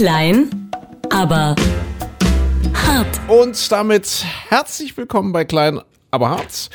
Klein, aber hart. Und damit herzlich willkommen bei Klein, aber hart.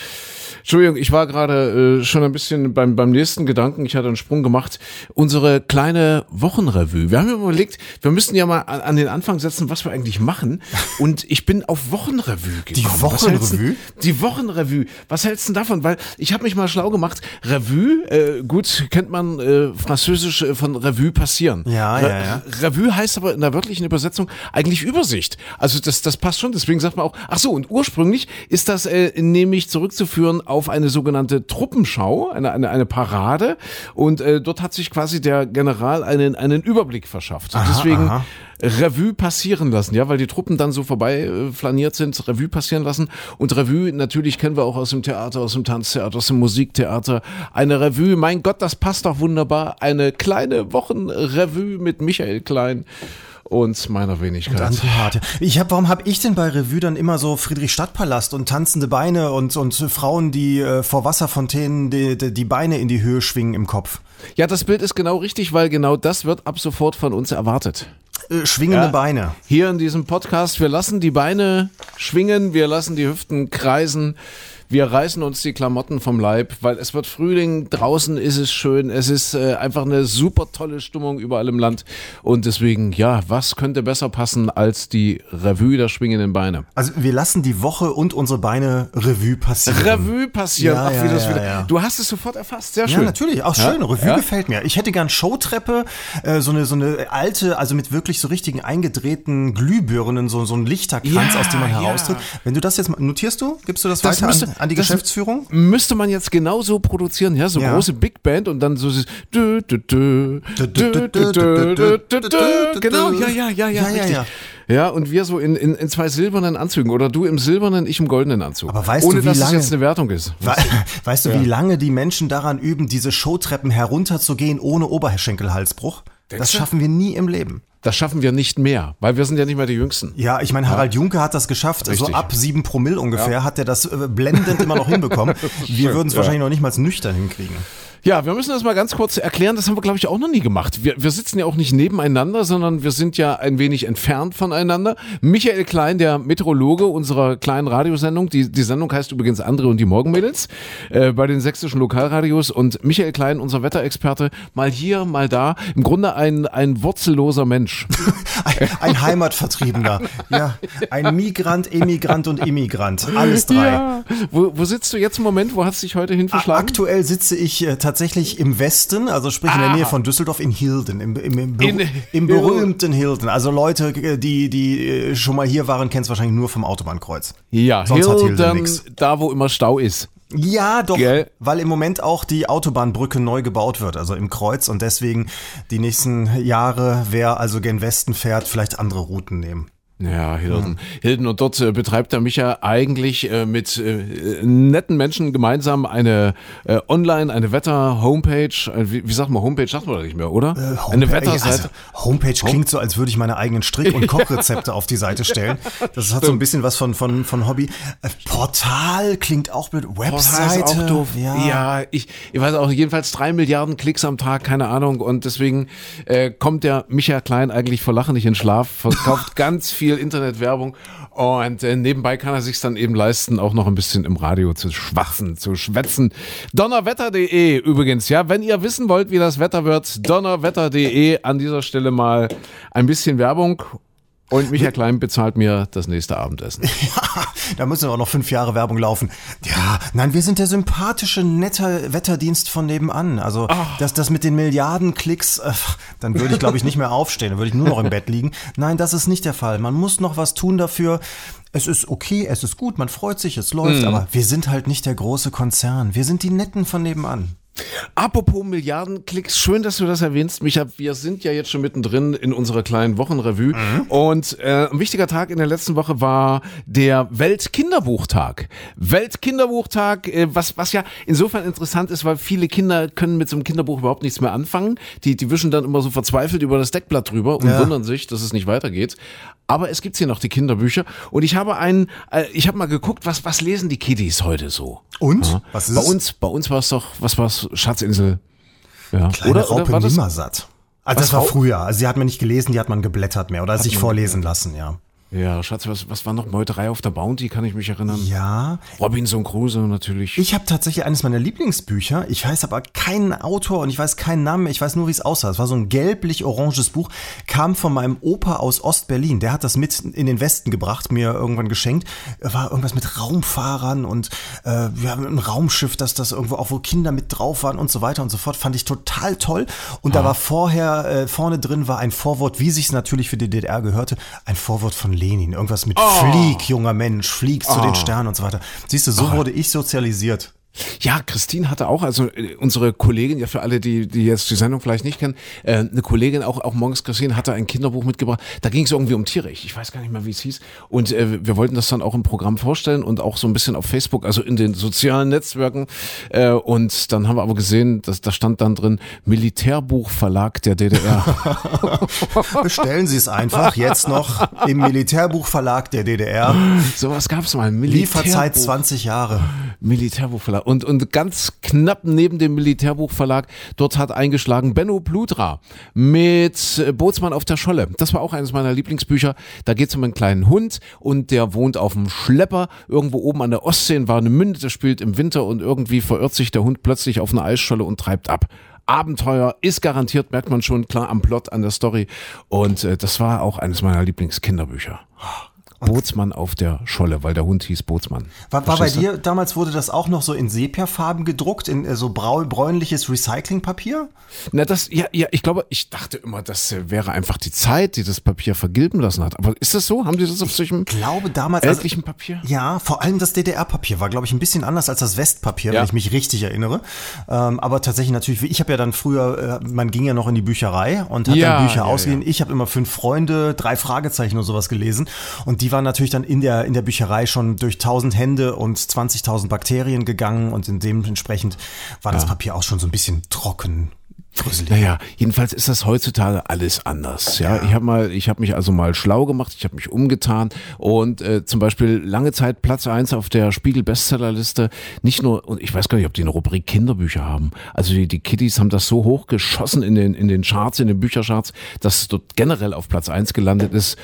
Entschuldigung, ich war gerade äh, schon ein bisschen beim, beim nächsten Gedanken, ich hatte einen Sprung gemacht. Unsere kleine Wochenrevue. Wir haben ja überlegt, wir müssten ja mal an, an den Anfang setzen, was wir eigentlich machen. Und ich bin auf Wochenrevue gekommen. Die Wochenrevue? Die Wochenrevue. Was hältst du denn davon? Weil ich habe mich mal schlau gemacht. Revue, äh, gut, kennt man äh, französisch äh, von Revue passieren. Ja, Re ja, ja. Revue heißt aber in der wörtlichen Übersetzung eigentlich Übersicht. Also das, das passt schon. Deswegen sagt man auch, ach so, und ursprünglich ist das äh, nämlich zurückzuführen auf eine sogenannte Truppenschau, eine, eine, eine Parade. Und äh, dort hat sich quasi der General einen, einen Überblick verschafft. Aha, Deswegen aha. Revue passieren lassen, ja, weil die Truppen dann so vorbei äh, flaniert sind, Revue passieren lassen. Und Revue, natürlich kennen wir auch aus dem Theater, aus dem Tanztheater, aus dem Musiktheater. Eine Revue, mein Gott, das passt doch wunderbar. Eine kleine Wochenrevue mit Michael Klein und meiner Wenigkeit. Harte. Ich hab, warum habe ich denn bei Revue dann immer so Friedrichstadtpalast und tanzende Beine und, und Frauen, die äh, vor Wasserfontänen die, die, die Beine in die Höhe schwingen im Kopf? Ja, das Bild ist genau richtig, weil genau das wird ab sofort von uns erwartet. Äh, schwingende Ja. Beine. Hier in diesem Podcast, wir lassen die Beine schwingen, wir lassen die Hüften kreisen, wir reißen uns die Klamotten vom Leib, weil es wird Frühling, draußen ist es schön, es ist äh, einfach eine super tolle Stimmung überall im Land und deswegen, ja, was könnte besser passen als die Revue der schwingenden Beine? Also wir lassen die Woche und unsere Beine Revue passieren. Revue passieren, Ja, ach, wie ja, das ja, wieder. ja. Du hast es sofort erfasst, sehr Ja, schön. natürlich. Auch schön. Ja? Revue Ja? gefällt mir. Ich hätte gern Showtreppe, äh, so eine so eine alte, also mit wirklich so richtigen eingedrehten Glühbirnen, so so ein Lichterkranz, Ja, aus dem man ja. heraustritt. Wenn du das jetzt notierst du, gibst du das, Das weiter müsste- an, an die Geschäftsführung? Müsste man jetzt genauso produzieren, ja, so ja. große Big Band und dann so Genau, ja, ja, ja, ja, richtig. Ja, und wir so in, in, in zwei silbernen Anzügen oder du im silbernen, ich im goldenen Anzug. Aber weißt Ohne, du, wie dass lange, das jetzt eine Wertung ist. Weißt du, weißt du ja. wie lange die Menschen daran üben, diese Showtreppen herunterzugehen ohne Oberschenkelhalsbruch? Das schaffen wir nie im Leben. Das schaffen wir nicht mehr, weil wir sind ja nicht mehr die Jüngsten. Ja, ich meine, Harald Junke hat das geschafft. So Richtig. ab sieben Promille ungefähr hat er das äh, blendend immer noch hinbekommen. Wir würden es ja. wahrscheinlich noch nicht mal nüchtern hinkriegen. Ja, wir müssen das mal ganz kurz erklären. Das haben wir, glaube ich, auch noch nie gemacht. Wir, wir sitzen ja auch nicht nebeneinander, sondern wir sind ja ein wenig entfernt voneinander. Michael Klein, der Meteorologe unserer kleinen Radiosendung. Die, die Sendung heißt übrigens Andre und die Morgenmädels äh, bei den sächsischen Lokalradios. Und Michael Klein, unser Wetterexperte, mal hier, mal da. Im Grunde ein, ein wurzelloser Mensch. Ein, ein Heimatvertriebener. Ja, ein Migrant, Emigrant und Immigrant. Alles drei. Ja. Wo, wo sitzt du jetzt im Moment? Wo hast du dich heute hin verschlagen? Aktuell sitze ich äh, tatsächlich im Westen, also sprich in der Ah. Nähe von Düsseldorf in Hilden, im, im, im, Ber In im berühmten Hilden. Also Leute, äh, die, die äh, schon mal hier waren, kennen es wahrscheinlich nur vom Autobahnkreuz. Ja, Sonst hat Hilden Hilden, nix. da wo immer Stau ist. Ja, doch, Gell? weil im Moment auch die Autobahnbrücke neu gebaut wird, also im Kreuz und deswegen die nächsten Jahre, wer also gen Westen fährt, vielleicht andere Routen nehmen. Ja, Hilden. Hilden und dort äh, betreibt der Micha eigentlich äh, mit äh, netten Menschen gemeinsam eine äh, Online, eine Wetter-Homepage, äh, wie, wie sagt man Homepage, sagt man doch nicht mehr, oder? eine Homepage- Wetterseite. Also, Homepage klingt so, als würde ich meine eigenen Strick- und Kochrezepte auf die Seite stellen. Das hat so ein bisschen was von, von, von Hobby. Äh, Portal klingt auch blöd. Portal Webseite. ist auch doof. Ja. Ja, ich, ich weiß auch, jedenfalls drei Milliarden Klicks am Tag, keine Ahnung. Und deswegen äh, kommt der Micha Klein eigentlich vor Lachen nicht in Schlaf, verkauft ganz viel Internetwerbung und äh, nebenbei kann er sich dann eben leisten, auch noch ein bisschen im Radio zu schwatzen, zu schwätzen. Donnerwetter.de übrigens, ja, wenn ihr wissen wollt, wie das Wetter wird, donnerwetter.de an dieser Stelle mal ein bisschen Werbung. Und Micha Klein bezahlt mir das nächste Abendessen. Da müssen auch noch fünf Jahre Werbung laufen. Ja, nein, wir sind der sympathische, nette Wetterdienst von nebenan. Also das, das mit den Milliarden Klicks, äh, dann würde ich, glaube ich, nicht mehr aufstehen. Dann würde ich nur noch im Bett liegen. Nein, das ist nicht der Fall. Man muss noch was tun dafür. Es ist okay, es ist gut, man freut sich, es läuft, aber wir sind halt nicht der große Konzern. Wir sind die Netten von nebenan. Apropos Milliardenklicks, schön, dass du das erwähnst, Micha. Wir sind ja jetzt schon mittendrin in unserer kleinen Wochenrevue. Und äh, ein wichtiger Tag in der letzten Woche war der Weltkinderbuchtag. Weltkinderbuchtag, äh, was, was ja insofern interessant ist, weil viele Kinder können mit so einem Kinderbuch überhaupt nichts mehr anfangen. Die, die wischen dann immer so verzweifelt über das Deckblatt drüber und Ja. wundern sich, dass es nicht weitergeht. Aber es gibt hier noch die Kinderbücher. Und ich habe einen, äh, ich habe mal geguckt, was, was lesen die Kiddies heute so? Und? Ja. Was ist bei uns, bei uns war es doch, was war's? Schatzinsel. Ja. Kleine Raupe war das? Nimmersatt. Also das war früher. Also die hat man nicht gelesen, die hat man geblättert mehr oder sich vorlesen lassen, ja. Ja, Schatz, was, was war noch Meuterei auf der Bounty, kann ich mich erinnern? Ja. Robinson Crusoe natürlich. Ich habe tatsächlich eines meiner Lieblingsbücher. Ich weiß aber keinen Autor und ich weiß keinen Namen. Ich weiß nur, wie es aussah. Es war so ein gelblich-oranges Buch. Kam von meinem Opa aus Ostberlin. Der hat das mit in den Westen gebracht, mir irgendwann geschenkt. War irgendwas mit Raumfahrern und äh, wir haben ein Raumschiff, dass das irgendwo auch wo Kinder mit drauf waren und so weiter und so fort. Fand ich total toll. Und ah. da war vorher äh, vorne drin war ein Vorwort, wie sich natürlich für die DDR gehörte, ein Vorwort von Lenin. Irgendwas mit oh. Flieg, junger Mensch, flieg zu oh. den Sternen und so weiter. Siehst du, so oh. wurde ich sozialisiert. Ja, Christine hatte auch, also äh, unsere Kollegin, ja für alle, die, die jetzt die Sendung vielleicht nicht kennen, äh, eine Kollegin, auch, auch morgens Christine, hatte ein Kinderbuch mitgebracht. Da ging es irgendwie um Tiere. Ich, ich weiß gar nicht mehr, wie es hieß. Und äh, wir wollten das dann auch im Programm vorstellen und auch so ein bisschen auf Facebook, also in den sozialen Netzwerken. Äh, und dann haben wir aber gesehen, dass da stand dann drin Militärbuchverlag der DDR. Bestellen Sie es einfach jetzt noch im Militärbuchverlag der DDR. Sowas gab es mal. Lieferzeit 20 Jahre. Militärbuchverlag. Und, und ganz knapp neben dem Militärbuchverlag, dort hat eingeschlagen Benno Plutra mit Bootsmann auf der Scholle. Das war auch eines meiner Lieblingsbücher. Da geht es um einen kleinen Hund und der wohnt auf dem Schlepper irgendwo oben an der Ostsee in Warnemünde. Das spielt im Winter und irgendwie verirrt sich der Hund plötzlich auf einer Eisscholle und treibt ab. Abenteuer ist garantiert, merkt man schon klar am Plot, an der Story. Und äh, das war auch eines meiner Lieblingskinderbücher. Bootsmann auf der Scholle, weil der Hund hieß Bootsmann. War, war bei dir damals wurde das auch noch so in Sepiafarben gedruckt, in äh, so brau, bräunliches Recyclingpapier? Na, das, ja, ja, ich glaube, ich dachte immer, das äh, wäre einfach die Zeit, die das Papier vergilben lassen hat. Aber ist das so? Haben die das auf solchem ich glaube damals also, Papier? Ja, vor allem das DDR-Papier war, glaube ich, ein bisschen anders als das Westpapier, ja. wenn ich mich richtig erinnere. Ähm, aber tatsächlich natürlich, ich habe ja dann früher, äh, man ging ja noch in die Bücherei und hat ja, dann Bücher ja, ausgeliehen. Ich habe immer fünf Freunde, drei Fragezeichen und sowas gelesen und die waren natürlich dann in der, in der Bücherei schon durch 1000 Hände und 20.000 Bakterien gegangen und dementsprechend war das Papier auch schon so ein bisschen trocken. Gruselig. Naja, jedenfalls ist das heutzutage alles anders. Ja, ja. ich habe mal, ich habe mich also mal schlau gemacht, ich habe mich umgetan und äh, zum Beispiel lange Zeit Platz eins auf der Spiegel Bestsellerliste. Nicht nur, und ich weiß gar nicht, ob die eine Rubrik Kinderbücher haben. Also die, die Kiddies haben das so hochgeschossen in den in den Charts, in den Büchercharts, dass es dort generell auf Platz eins gelandet ist.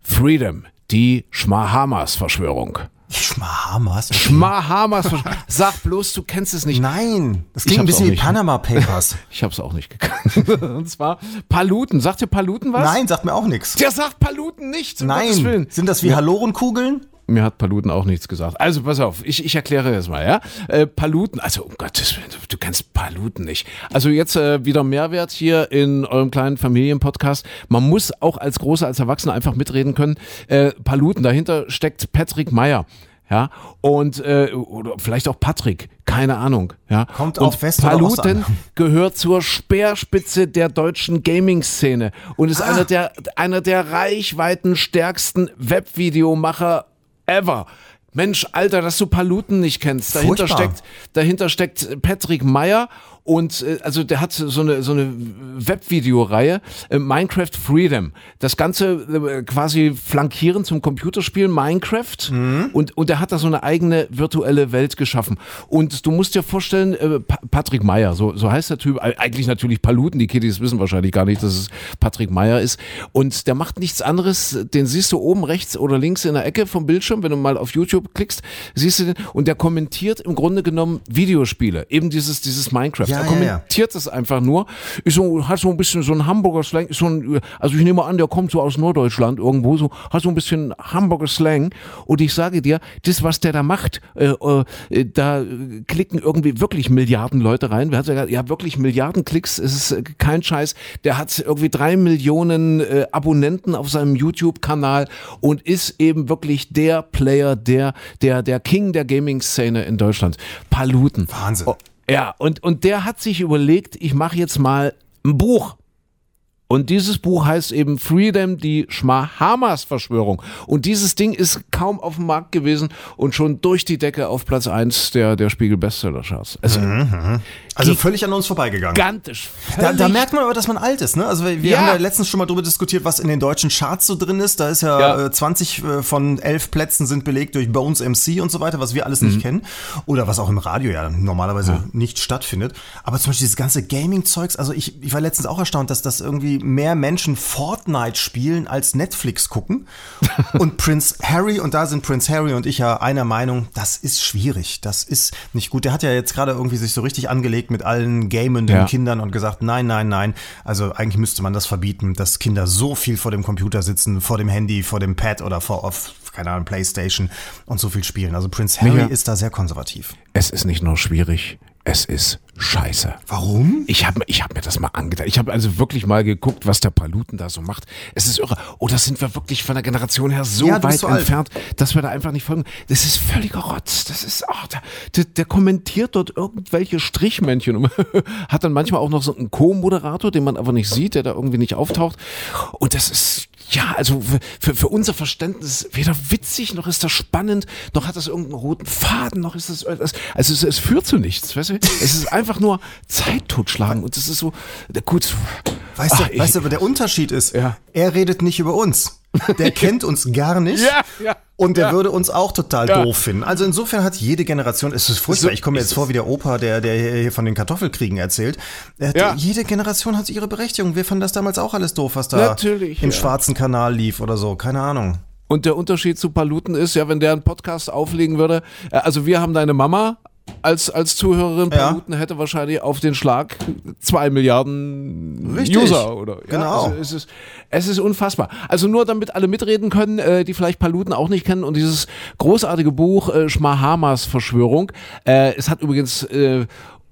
Freedom, die Schmahamas-Verschwörung. Schmahamas? Okay. Schmahamas. Sag bloß, du kennst es nicht. Nein, das klingt ein bisschen wie Panama Papers. ich hab's auch nicht gekannt. Und zwar Paluten. Sagt dir Paluten was? Nein, sagt mir auch nichts. Der sagt Paluten nicht. Um Nein. Sind das wie ja. Halorenkugeln? Mir hat Paluten auch nichts gesagt. Also pass auf, ich, ich erkläre das mal, ja. Äh, Paluten, also um Gottes Willen, du kennst Paluten nicht. Also jetzt äh, wieder Mehrwert hier in eurem kleinen Familienpodcast. Man muss auch als Große, als Erwachsener einfach mitreden können. Äh, Paluten, dahinter steckt Patrick Meyer. Ja, und äh, oder vielleicht auch Patrick, keine Ahnung. Ja, kommt und auf West Paluten gehört zur Speerspitze der deutschen Gaming-Szene und ist ah. einer der einer der reichweitenstärksten Webvideomacher ever. Mensch, Alter, dass du Paluten nicht kennst. Dahinter steckt, dahinter steckt Patrick Meyer und äh, also der hat so eine, so eine Webvideoreihe, äh, Minecraft Freedom. Das Ganze äh, quasi flankieren zum Computerspiel Minecraft. Mhm. Und, und er hat da so eine eigene virtuelle Welt geschaffen. Und du musst dir vorstellen, äh, pa Patrick Meyer, so, so heißt der Typ, eigentlich natürlich Paluten, die Kiddies wissen wahrscheinlich gar nicht, dass es Patrick Meyer ist. Und der macht nichts anderes, den siehst du oben rechts oder links in der Ecke vom Bildschirm, wenn du mal auf YouTube klickst, siehst du den, und der kommentiert im Grunde genommen Videospiele. Eben dieses, dieses Minecraft. Ja, er kommentiert ja, es einfach nur. Ist so, hat so ein bisschen so ein Hamburger Slang. So ein, also ich nehme an, der kommt so aus Norddeutschland irgendwo, so, hat so ein bisschen Hamburger Slang. Und ich sage dir, das, was der da macht, äh, äh, da klicken irgendwie wirklich Milliarden Leute rein. Wer hat ja, ja wirklich Milliarden Klicks, es ist äh, kein Scheiß. Der hat irgendwie drei Millionen äh, Abonnenten auf seinem YouTube-Kanal und ist eben wirklich der Player, der, der, der King der Gaming-Szene in Deutschland. Paluten. Wahnsinn. Oh, ja, und, und der hat sich überlegt, ich mache jetzt mal ein Buch. Und dieses Buch heißt eben Freedom, die Schmahamas-Verschwörung. Und dieses Ding ist kaum auf dem Markt gewesen und schon durch die Decke auf Platz 1 der, der Spiegel-Bestseller-Charts. Also, Also völlig an uns vorbeigegangen. gigantisch. Da, da merkt man aber, dass man alt ist, ne? Also wir, wir Ja. haben ja letztens schon mal drüber diskutiert, was in den deutschen Charts so drin ist. Da ist ja, Ja. Äh, 20 äh, von 11 Plätzen sind belegt durch Bones MC und so weiter, was wir alles Mhm. nicht kennen. Oder was auch im Radio ja normalerweise nicht stattfindet. Aber zum Beispiel dieses ganze Gaming-Zeugs, also ich, ich war letztens auch erstaunt, dass das irgendwie mehr Menschen Fortnite spielen als Netflix gucken. und Prince Harry, und da sind Prince Harry und ich ja einer Meinung, das ist schwierig. Das ist nicht gut. Der hat ja jetzt gerade irgendwie sich so richtig angelegt mit allen gamenden Ja. Kindern und gesagt, nein, nein, nein. Also eigentlich müsste man das verbieten, dass Kinder so viel vor dem Computer sitzen, vor dem Handy, vor dem Pad oder vor, auf, keine Ahnung, Playstation und so viel spielen. Also Prince Harry Micha. ist da sehr konservativ. Es ist nicht nur schwierig, es ist scheiße. Warum? Ich habe ich hab mir das mal angedacht. Ich habe also wirklich mal geguckt, was der Paluten da so macht. Es ist irre. Oder sind wir wirklich von der Generation her so Ja, weit so alt. entfernt, dass wir da einfach nicht folgen? Das ist völliger Rotz. Das ist, ach, der, der, der kommentiert dort irgendwelche Strichmännchen und hat dann manchmal auch noch so einen Co-Moderator, den man aber nicht sieht, der da irgendwie nicht auftaucht. Und das ist, ja, also für- für, für unser Verständnis weder witzig, noch ist das spannend, noch hat das irgendeinen roten Faden, noch ist das, also es, es führt zu nichts, weißt du? Es ist einfach nur Zeit totschlagen und das ist so, gut. Weißt ach, du, ich- weißt du, aber der Unterschied ist, Ja. er redet nicht über uns. Der kennt uns gar nicht. Ja, ja, Und der ja. würde uns auch total Ja. doof finden. Also insofern hat jede Generation, es ist furchtbar, So ich komme mir jetzt vor wie der Opa, der, der hier von den Kartoffelkriegen erzählt. Er hat- Ja. Jede Generation hat ihre Berechtigung. Wir fanden das damals auch alles doof, was da Natürlich, im schwarzen Kanal lief oder so. Keine Ahnung. Und der Unterschied zu Paluten ist, ja, wenn der einen Podcast auflegen würde, äh, also wir haben deine Mama als, als Zuhörerin, Ja. Paluten hätte wahrscheinlich auf den Schlag zwei Milliarden Richtig. User oder ja, Genau. Also es, ist, es ist unfassbar. Also nur damit alle mitreden können, äh, die vielleicht Paluten auch nicht kennen und dieses großartige Buch äh, Schmahamas Verschwörung. Äh, es hat übrigens äh,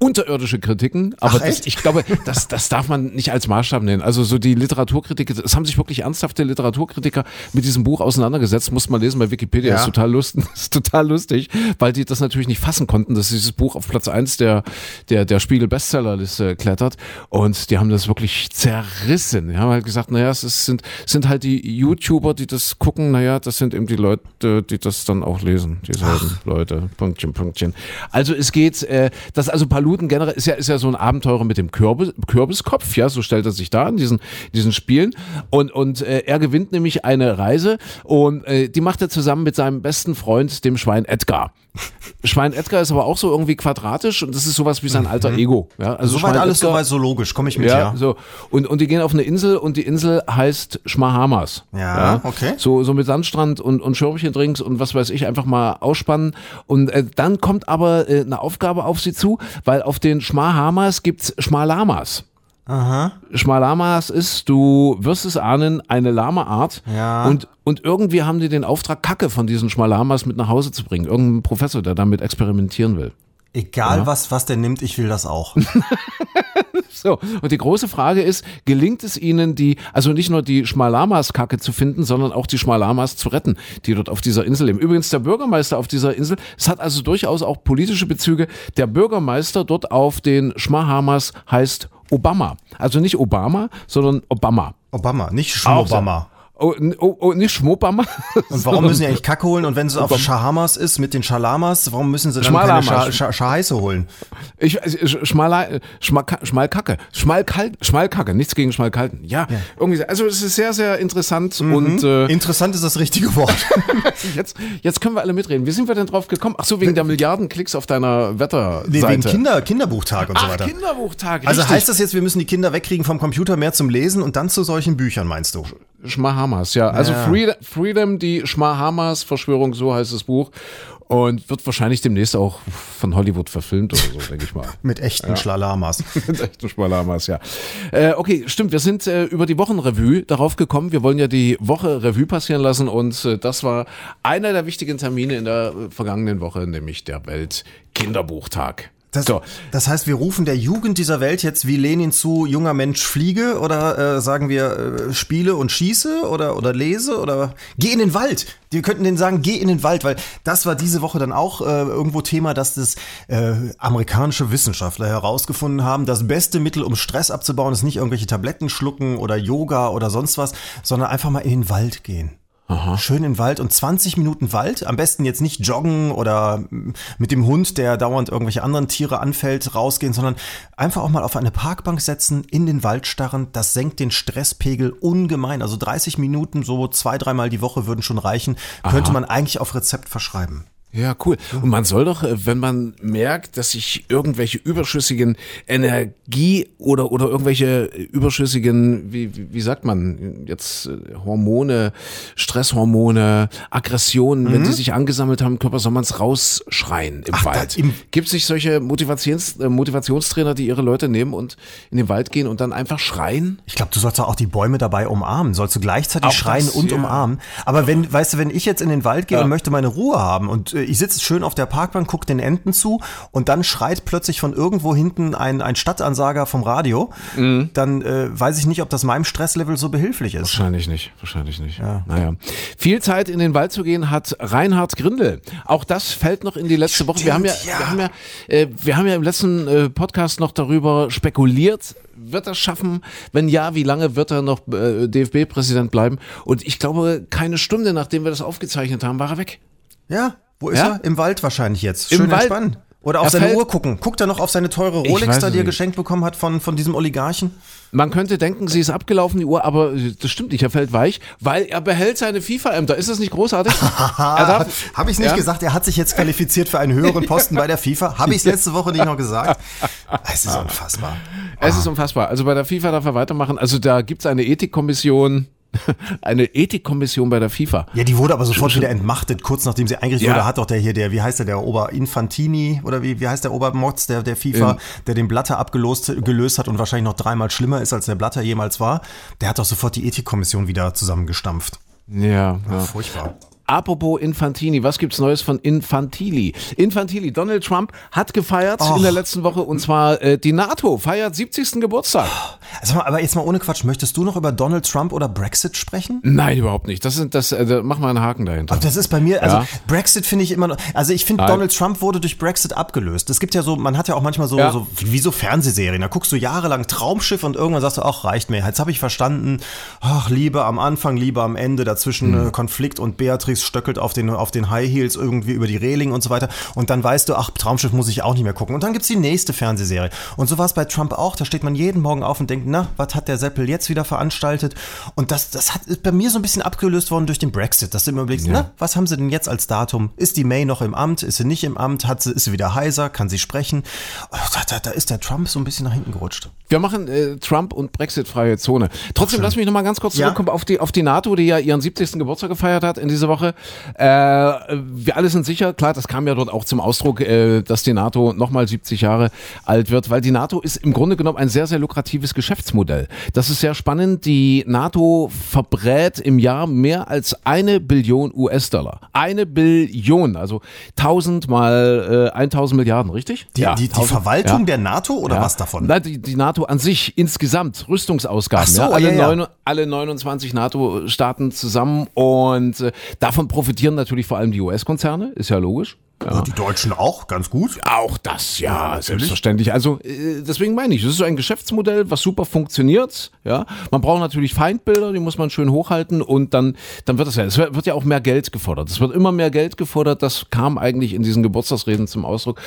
unterirdische Kritiken, aber Ach, das, ich glaube, das, das darf man nicht als Maßstab nennen. Also so die Literaturkritiker, es haben sich wirklich ernsthafte Literaturkritiker mit diesem Buch auseinandergesetzt, muss man lesen bei Wikipedia, Ja. ist total lustig, ist total lustig, weil die das natürlich nicht fassen konnten, dass dieses Buch auf Platz eins der, der, der Spiegel Bestsellerliste klettert und die haben das wirklich zerrissen. Die haben halt gesagt, naja, es ist, sind, sind halt die YouTuber, die das gucken, naja, das sind eben die Leute, die das dann auch lesen, dieselben Leute, Punktchen, Punktchen. Also es geht, äh, das also Paluten generell ist ja, ist ja so ein Abenteurer mit dem Kürbis, Kürbiskopf, ja, so stellt er sich da in diesen, diesen Spielen und, und äh, er gewinnt nämlich eine Reise und äh, die macht er zusammen mit seinem besten Freund, dem Schwein Edgar. Schwein Edgar ist aber auch so irgendwie quadratisch und das ist sowas wie sein alter Ego. Ja, also Soweit Schwein alles soweit so logisch, komme ich mit, ja, ja. so. Und, und die gehen auf eine Insel und die Insel heißt Schmahamas. Ja, okay. So, so mit Sandstrand und, und Schirmchendrinks und was weiß ich, einfach mal ausspannen. Und äh, dann kommt aber äh, eine Aufgabe auf sie zu, weil auf den Schmahamas gibt's Schmalamas. Aha. Schmalamas ist, du wirst es ahnen, eine Lama-Art. Ja. Und, und irgendwie haben die den Auftrag, Kacke von diesen Schmalamas mit nach Hause zu bringen. Irgendein Professor, der damit experimentieren will. Egal was, was der nimmt, ich will das auch. So, und die große Frage ist, gelingt es ihnen, die, also nicht nur die Schmalamas-Kacke zu finden, sondern auch die Schmalamas zu retten, die dort auf dieser Insel leben. Übrigens, der Bürgermeister auf dieser Insel, es hat also durchaus auch politische Bezüge. Der Bürgermeister dort auf den Schmahamas heißt Obama. Also nicht Obama, sondern Obama. Obama, nicht Auch Schmobama. Oh, oh, oh nicht Schmobama. Und warum müssen die eigentlich Kacke holen? Und wenn es auf Schahamas ist mit den Schalamas, warum müssen sie dann Schmalamas. keine Scha Scha Scheiße holen? Ich, ich Schmala, Schmalka, Schmalkacke, Schmalkal, Schmalkacke, nichts gegen Schmalkalten. Ja, irgendwie, so. also es ist sehr, sehr interessant und äh, Interessant ist das richtige Wort. jetzt, jetzt können wir alle mitreden. Wie sind wir denn drauf gekommen? Ach so, wegen der Milliarden Klicks auf deiner Wetterseite. Nee, wegen Kinder, Kinderbuchtag und so Ach, weiter. Kinderbuchtag, Also richtig. heißt das jetzt, wir müssen die Kinder wegkriegen vom Computer mehr zum Lesen und dann zu solchen Büchern, meinst du? Schmahamas, ja. Also Ja. Freedom, Freedom, die Schmahamas-Verschwörung, so heißt das Buch. Und wird wahrscheinlich demnächst auch von Hollywood verfilmt oder so, denke ich mal. Mit echten Schlalamas. Mit echten Schmalamas, ja. Äh, okay, stimmt. Wir sind äh, über die Wochenrevue darauf gekommen. Wir wollen ja die Woche Revue passieren lassen und äh, das war einer der wichtigen Termine in der äh, vergangenen Woche, nämlich der Weltkinderbuchtag. Das, so. das heißt, wir rufen der Jugend dieser Welt jetzt wie Lenin zu, junger Mensch, fliege oder äh, sagen wir, äh, spiele und schieße oder, oder lese oder geh in den Wald. Wir könnten denen sagen, geh in den Wald, weil das war diese Woche dann auch äh, irgendwo Thema, dass das äh, amerikanische Wissenschaftler herausgefunden haben, das beste Mittel, um Stress abzubauen, ist nicht irgendwelche Tabletten schlucken oder Yoga oder sonst was, sondern einfach mal in den Wald gehen. Aha. Schön in Wald und 20 Minuten Wald. Am besten jetzt nicht joggen oder mit dem Hund, der dauernd irgendwelche anderen Tiere anfällt, rausgehen, sondern einfach auch mal auf eine Parkbank setzen, in den Wald starren. Das senkt den Stresspegel ungemein. Also 30 Minuten, so zwei, dreimal die Woche würden schon reichen. Könnte Aha. man eigentlich auf Rezept verschreiben. Ja, cool. Und man soll doch, äh, wenn man merkt, dass sich irgendwelche überschüssigen Energie oder, oder irgendwelche überschüssigen, wie, wie, sagt man jetzt, äh, Hormone, Stresshormone, Aggressionen, mhm. wenn die sich angesammelt haben Körper, soll man es rausschreien im Ach, Wald. Gibt es nicht solche Motivations, äh, Motivationstrainer, die ihre Leute nehmen und in den Wald gehen und dann einfach schreien? Ich glaube, du sollst auch die Bäume dabei umarmen. Sollst du gleichzeitig auch schreien das, und ja. umarmen. Aber wenn, weißt du, wenn ich jetzt in den Wald gehe ja. und möchte meine Ruhe haben und ich sitze schön auf der Parkbank, gucke den Enten zu und dann schreit plötzlich von irgendwo hinten ein, ein Stadtansager vom Radio, mhm. dann äh, weiß ich nicht, ob das meinem Stresslevel so behilflich ist. Wahrscheinlich nicht, wahrscheinlich nicht. Ja. Naja. Viel Zeit in den Wald zu gehen hat Reinhard Grindel. Auch das fällt noch in die letzte Stimmt, Woche. Wir haben ja, ja. Wir, haben ja äh, wir haben ja im letzten äh, Podcast noch darüber spekuliert, wird er schaffen? Wenn ja, wie lange wird er noch äh, DFB-Präsident bleiben? Und ich glaube, keine Stunde nachdem wir das aufgezeichnet haben, war er weg. Ja, wo ist ja? er? Im Wald wahrscheinlich jetzt. Schön Im entspannen. Oder auf er seine Uhr gucken. Guckt er noch auf seine teure Rolex da, die er geschenkt bekommen hat von, von diesem Oligarchen? Man könnte denken, sie ist abgelaufen, die Uhr, aber das stimmt nicht, er fällt weich, weil er behält seine FIFA-Ämter. Ist das nicht großartig? Habe ich nicht ja? gesagt, er hat sich jetzt qualifiziert für einen höheren Posten bei der FIFA? Habe ich es letzte Woche nicht noch gesagt? Es ist unfassbar. Es ist unfassbar. Also bei der FIFA darf er weitermachen. Also da gibt es eine Ethikkommission eine Ethikkommission bei der FIFA. Ja, die wurde aber sofort wieder entmachtet, kurz nachdem sie eingerichtet ja. wurde, hat doch der hier, der, wie heißt der, der Oberinfantini oder wie, wie heißt der Obermotz der, der FIFA, ähm. der den Blatter abgelöst gelöst hat und wahrscheinlich noch dreimal schlimmer ist, als der Blatter jemals war, der hat doch sofort die Ethikkommission wieder zusammengestampft. Ja, ja. Furchtbar. Apropos Infantini, was gibt's Neues von Infantili? Infantili, Donald Trump hat gefeiert Och. in der letzten Woche und zwar äh, die NATO feiert 70. Geburtstag. Also, aber jetzt mal ohne Quatsch, möchtest du noch über Donald Trump oder Brexit sprechen? Nein, überhaupt nicht. Das sind das, äh, mach mal einen Haken dahinter. Aber das ist bei mir, also ja. Brexit finde ich immer noch, also ich finde Donald Trump wurde durch Brexit abgelöst. Es gibt ja so, man hat ja auch manchmal so, ja. so wie so Fernsehserien, da guckst du jahrelang Traumschiff und irgendwann sagst du, ach, reicht mir. Jetzt habe ich verstanden, ach, Liebe am Anfang, Liebe am Ende, dazwischen mhm. Konflikt und Beatrice stöckelt auf den, auf den High Heels irgendwie über die Reling und so weiter. Und dann weißt du, ach, Traumschiff muss ich auch nicht mehr gucken. Und dann gibt es die nächste Fernsehserie. Und so war es bei Trump auch. Da steht man jeden Morgen auf und denkt, na, was hat der Seppel jetzt wieder veranstaltet? Und das, das hat, ist bei mir so ein bisschen abgelöst worden durch den Brexit, dass du immer überlegst, ja. na, was haben sie denn jetzt als Datum? Ist die May noch im Amt? Ist sie nicht im Amt? Hat sie, ist sie wieder heiser? Kann sie sprechen? Oh, da, da, da ist der Trump so ein bisschen nach hinten gerutscht. Wir machen äh, Trump und Brexit-freie Zone. Trotzdem, lass mich noch mal ganz kurz zurückkommen ja. auf, die, auf die NATO, die ja ihren 70. Geburtstag gefeiert hat in dieser Woche. Äh, wir alle sind sicher, klar, das kam ja dort auch zum Ausdruck, äh, dass die NATO nochmal 70 Jahre alt wird, weil die NATO ist im Grunde genommen ein sehr, sehr lukratives Geschäftsmodell. Das ist sehr spannend. Die NATO verbrät im Jahr mehr als eine Billion US-Dollar. Eine Billion, also 1000 mal äh, 1000 Milliarden, richtig? Die, ja, die, die Verwaltung ja. der NATO oder ja. was davon? Nein, die, die, NATO an sich insgesamt, Rüstungsausgaben. So, alle, neun, alle 29 NATO-Staaten zusammen und äh, davon profitieren natürlich vor allem die US-Konzerne, ist ja logisch. Ja. Die Deutschen auch, ganz gut. Auch das, ja, ja selbstverständlich. Also äh, deswegen meine ich, das ist so ein Geschäftsmodell, was super funktioniert. Ja, man braucht natürlich Feindbilder, die muss man schön hochhalten und dann, dann wird es ja, es wird ja auch mehr Geld gefordert. Es wird immer mehr Geld gefordert. Das kam eigentlich in diesen Geburtstagsreden zum Ausdruck.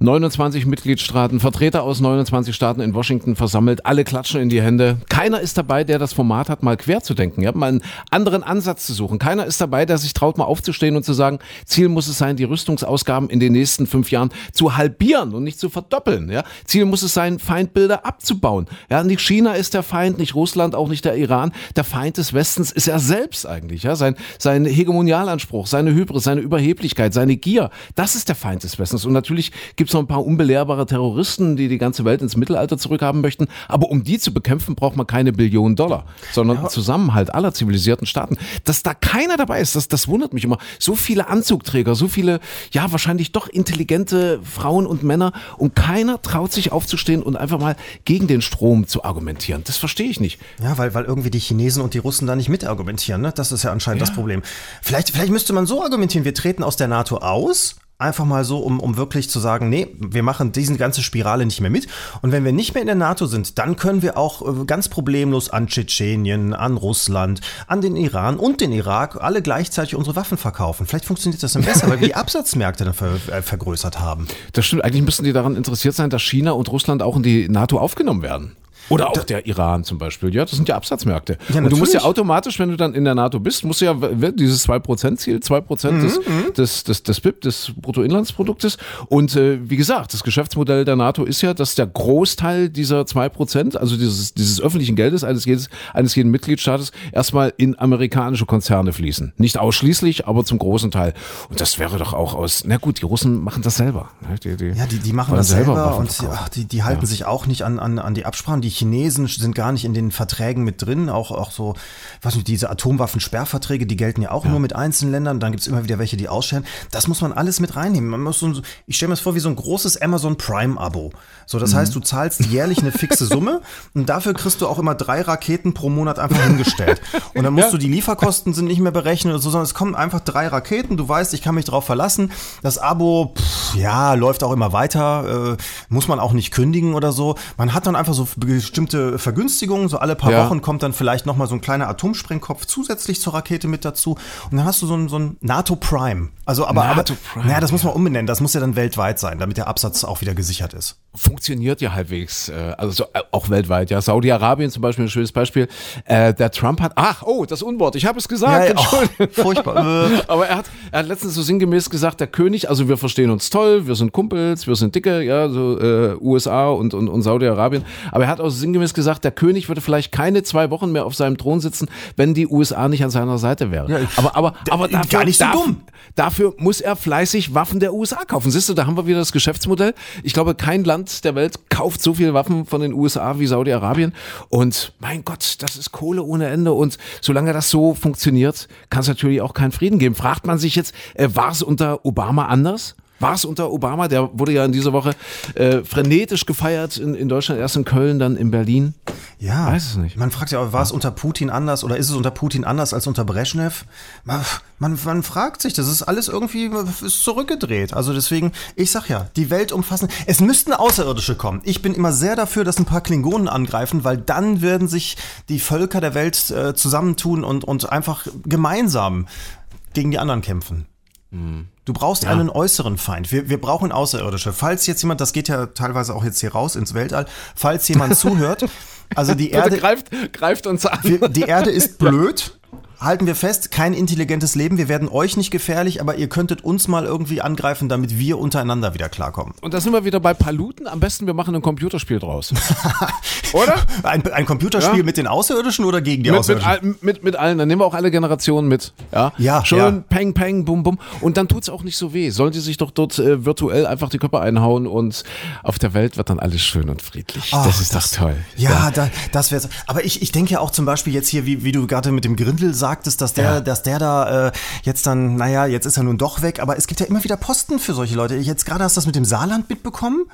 29 Mitgliedstaaten, Vertreter aus 29 Staaten in Washington versammelt, alle klatschen in die Hände. Keiner ist dabei, der das Format hat, mal quer zu denken, ja, mal einen anderen Ansatz zu suchen. Keiner ist dabei, der sich traut, mal aufzustehen und zu sagen, Ziel muss es sein, die Rüstungs Ausgaben in den nächsten fünf Jahren zu halbieren und nicht zu verdoppeln. Ja? Ziel muss es sein, Feindbilder abzubauen. Ja? Nicht China ist der Feind, nicht Russland, auch nicht der Iran. Der Feind des Westens ist er selbst eigentlich. Ja? Sein, sein Hegemonialanspruch, seine Hybris, seine Überheblichkeit, seine Gier, das ist der Feind des Westens. Und natürlich gibt es noch ein paar unbelehrbare Terroristen, die die ganze Welt ins Mittelalter zurückhaben möchten. Aber um die zu bekämpfen, braucht man keine Billionen Dollar, sondern ja. Zusammenhalt aller zivilisierten Staaten. Dass da keiner dabei ist, das, das wundert mich immer. So viele Anzugträger, so viele ja, wahrscheinlich doch intelligente Frauen und Männer und keiner traut sich aufzustehen und einfach mal gegen den Strom zu argumentieren. Das verstehe ich nicht. Ja, weil, weil irgendwie die Chinesen und die Russen da nicht mitargumentieren. Ne? Das ist ja anscheinend ja. das Problem. Vielleicht, vielleicht müsste man so argumentieren, wir treten aus der NATO aus, Einfach mal so, um, um wirklich zu sagen, nee, wir machen diese ganze Spirale nicht mehr mit. Und wenn wir nicht mehr in der NATO sind, dann können wir auch äh, ganz problemlos an Tschetschenien, an Russland, an den Iran und den Irak alle gleichzeitig unsere Waffen verkaufen. Vielleicht funktioniert das dann besser, weil wir die Absatzmärkte dann ver, äh, vergrößert haben. Das stimmt. Eigentlich müssten die daran interessiert sein, dass China und Russland auch in die NATO aufgenommen werden. Oder auch der Iran zum Beispiel. Ja, das sind ja Absatzmärkte. Ja, und du musst ja automatisch, wenn du dann in der NATO bist, musst du ja dieses 2%-Ziel, 2% mhm, des, mhm. des, des, des BIP, des Bruttoinlandsproduktes. Und äh, wie gesagt, das Geschäftsmodell der NATO ist ja, dass der Großteil dieser 2%, also dieses, dieses öffentlichen Geldes eines, jedes, eines jeden Mitgliedstaates, erstmal in amerikanische Konzerne fließen. Nicht ausschließlich, aber zum großen Teil. Und das wäre doch auch aus, na gut, die Russen machen das selber. Ne? Die, die ja, die, die machen das selber und ach, die, die halten ja. sich auch nicht an, an, an die Absprachen. Die Chinesen sind gar nicht in den Verträgen mit drin, auch, auch so, was nicht, diese Atomwaffensperrverträge, die gelten ja auch ja. nur mit einzelnen Ländern, dann gibt es immer wieder welche, die ausscheren. Das muss man alles mit reinnehmen. Man muss so, ich stelle mir das vor wie so ein großes Amazon Prime-Abo. So, das mhm. heißt, du zahlst jährlich eine fixe Summe und dafür kriegst du auch immer drei Raketen pro Monat einfach hingestellt. Und dann musst ja. du, die Lieferkosten sind nicht mehr berechnet oder so, sondern es kommen einfach drei Raketen, du weißt, ich kann mich darauf verlassen. Das Abo, pff, ja, läuft auch immer weiter, äh, muss man auch nicht kündigen oder so. Man hat dann einfach so bestimmte Vergünstigungen. So alle paar ja. Wochen kommt dann vielleicht nochmal so ein kleiner Atomsprengkopf zusätzlich zur Rakete mit dazu. Und dann hast du so ein, so ein NATO Prime. Also, aber, NATO aber Prime, naja, das muss man umbenennen. Das muss ja dann weltweit sein, damit der Absatz auch wieder gesichert ist. Funktioniert ja halbwegs, äh, also so, äh, auch weltweit. Ja, Saudi-Arabien zum Beispiel ein schönes Beispiel. Äh, der Trump hat, ach, oh, das Unwort, ich habe es gesagt. Ja, ja, oh, furchtbar. aber er hat, er hat letztens so sinngemäß gesagt, der König, also wir verstehen uns toll, wir sind Kumpels, wir sind dicke, ja, so USA und, und, und Saudi-Arabien. Aber er hat auch sinngemäß gesagt, der König würde vielleicht keine zwei Wochen mehr auf seinem Thron sitzen, wenn die USA nicht an seiner Seite wären. Ja, aber aber, aber dafür, gar nicht so dumm. Dafür muss er fleißig Waffen der USA kaufen. Siehst du, da haben wir wieder das Geschäftsmodell. Ich glaube, kein Land der Welt kauft so viele Waffen von den USA wie Saudi-Arabien. Und mein Gott, das ist Kohle ohne Ende. Und solange das so funktioniert, kann es natürlich auch keinen Frieden geben. Fragt man sich jetzt, äh, war es unter Obama anders? War es unter Obama? Der wurde ja in dieser Woche äh, frenetisch gefeiert in, in Deutschland, erst in Köln, dann in Berlin. Ja, weiß es nicht. Man fragt ja, war es unter Putin anders oder ist es unter Putin anders als unter Brezhnev? Man, man, man fragt sich, das ist alles irgendwie ist zurückgedreht. Also deswegen, ich sag ja, die Welt umfassen. Es müssten Außerirdische kommen. Ich bin immer sehr dafür, dass ein paar Klingonen angreifen, weil dann werden sich die Völker der Welt äh, zusammentun und, und einfach gemeinsam gegen die anderen kämpfen. Mhm. Du brauchst ja. einen äußeren Feind. Wir, wir brauchen Außerirdische. Falls jetzt jemand, das geht ja teilweise auch jetzt hier raus ins Weltall, falls jemand zuhört, also die Erde greift, greift uns an. Wir, die Erde ist blöd halten wir fest, kein intelligentes Leben. Wir werden euch nicht gefährlich, aber ihr könntet uns mal irgendwie angreifen, damit wir untereinander wieder klarkommen. Und da sind wir wieder bei Paluten. Am besten, wir machen ein Computerspiel draus. oder? Ein, ein Computerspiel ja. mit den Außerirdischen oder gegen die mit, Außerirdischen? Mit, mit, mit, allen. Dann nehmen wir auch alle Generationen mit. Ja, ja Schön ja. peng, peng, bum, bum. Und dann tut es auch nicht so weh. Sollen die sich doch dort äh, virtuell einfach die Köpfe einhauen und auf der Welt wird dann alles schön und friedlich. Oh, das ist das, doch toll. Ja, ja. Da, das wäre Aber ich, ich denke ja auch zum Beispiel jetzt hier, wie, wie du gerade mit dem Grindel sagst, sagtest, dass der, ja. dass der da äh, jetzt dann, naja, jetzt ist er nun doch weg, aber es gibt ja immer wieder Posten für solche Leute. Jetzt gerade hast du das mit dem Saarland mitbekommen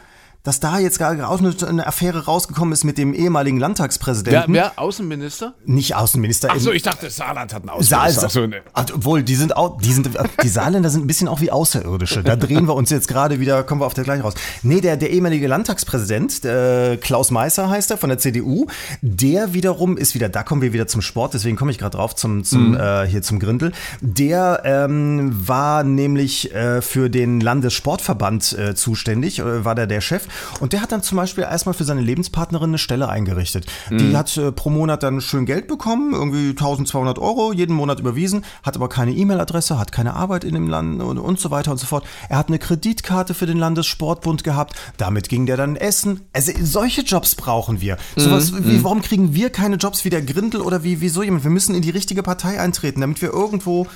dass da jetzt gerade auch eine Affäre rausgekommen ist mit dem ehemaligen Landtagspräsidenten. Wer, wer Außenminister? Nicht Außenminister. Achso, ich dachte, Saarland hat einen Außenminister. Saal, so, ne. Obwohl, die sind auch, die sind, die Saarländer sind ein bisschen auch wie Außerirdische. Da drehen wir uns jetzt gerade wieder, kommen wir auf der gleichen raus. Nee, der, der ehemalige Landtagspräsident, äh, Klaus Meisser heißt er, von der CDU, der wiederum ist wieder, da kommen wir wieder zum Sport, deswegen komme ich gerade drauf, zum, zum, mhm. äh, hier zum Grindel. Der ähm, war nämlich äh, für den Landessportverband äh, zuständig, äh, war der der Chef und der hat dann zum Beispiel erstmal für seine Lebenspartnerin eine Stelle eingerichtet. Mhm. Die hat äh, pro Monat dann schön Geld bekommen, irgendwie 1200 Euro jeden Monat überwiesen, hat aber keine E-Mail-Adresse, hat keine Arbeit in dem Land und, und so weiter und so fort. Er hat eine Kreditkarte für den Landessportbund gehabt, damit ging der dann essen. Also solche Jobs brauchen wir. Sowas mhm. wie, mhm. warum kriegen wir keine Jobs wie der Grindel oder wie, wie so jemand? Wir müssen in die richtige Partei eintreten, damit wir irgendwo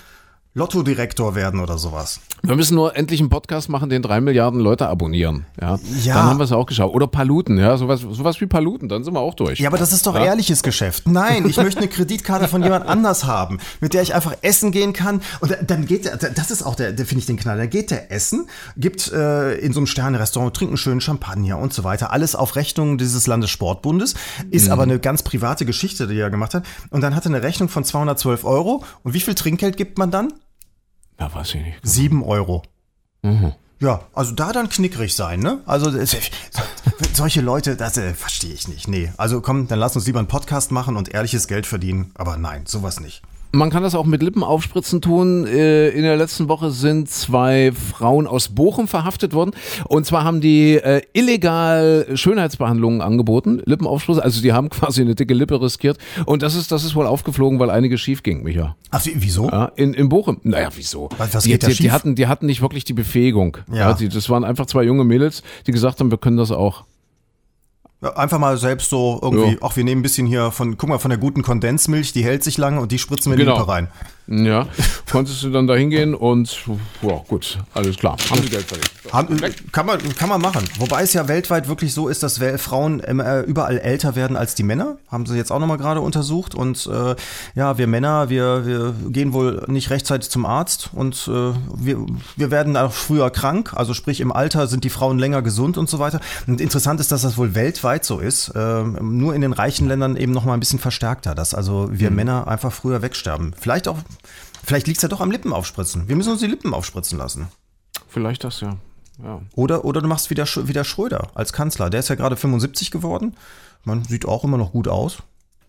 Lottodirektor werden oder sowas. Wir müssen nur endlich einen Podcast machen, den drei Milliarden Leute abonnieren. Ja. Ja. Dann haben wir es auch geschafft. Oder Paluten, ja, sowas, sowas wie Paluten, dann sind wir auch durch. Ja, aber das ist doch ehrliches Geschäft. Nein, ich möchte eine Kreditkarte von jemand anders haben, mit der ich einfach essen gehen kann. Und dann geht der, das ist auch der, der finde ich den Knall. Da geht der essen, gibt äh, in so einem Sterne-Restaurant, trinkt einen schönen Champagner und so weiter. Alles auf Rechnung dieses Landessportbundes. Ist aber eine ganz private Geschichte, die er gemacht hat. Und dann hat er eine Rechnung von 212 Euro. Und wie viel Trinkgeld gibt man dann? Ja, weiß ich nicht. 7 Euro. Ja, also da dann knickrig sein, ne? Also solche Leute, das äh, verstehe ich nicht. Nee, also komm, dann lass uns lieber einen Podcast machen und ehrliches Geld verdienen. Aber nein, sowas nicht. Man kann das auch mit Lippenaufspritzen tun. Äh, In der letzten Woche sind zwei Frauen aus Bochum verhaftet worden. Und zwar haben die äh, illegal Schönheitsbehandlungen angeboten, Lippenaufspritzen. Also die haben quasi eine dicke Lippe riskiert. Und das ist, das ist wohl aufgeflogen, weil einiges schief ging, Micha. Ach, wie- wieso? Ja, in, in Bochum. Naja, wieso? Was- was die, geht da die, die, schief? hatten, die hatten nicht wirklich die Befähigung. Ja. die, das waren einfach zwei junge Mädels, die gesagt haben, wir können das auch. Einfach mal selbst so irgendwie, Ja. ach, wir nehmen ein bisschen hier von, guck mal, von der guten Kondensmilch, die hält sich lange und die spritzen wir in die Genau. Lippe rein. Ja, konntest du dann da hingehen und, ja, gut, alles klar. Haben sie Geld verdient. Haben, kann, man, kann man machen. Wobei es ja weltweit wirklich so ist, dass Frauen äh, überall älter werden als die Männer. Haben sie jetzt auch nochmal gerade untersucht. Und äh, ja, wir Männer, wir, wir gehen wohl nicht rechtzeitig zum Arzt und äh, wir, wir werden auch früher krank. Also sprich, im Alter sind die Frauen länger gesund und so weiter. Und interessant ist, dass das wohl weltweit so ist. Ähm, nur in den reichen Ländern eben nochmal ein bisschen verstärkter, dass also wir Männer einfach früher wegsterben. Vielleicht auch, vielleicht liegt es ja doch am Lippenaufspritzen. Wir müssen uns die Lippen aufspritzen lassen. Vielleicht das, ja. ja. Oder, oder du machst wieder, wieder Schröder als Kanzler. Der ist ja gerade 75 geworden. Man sieht auch immer noch gut aus.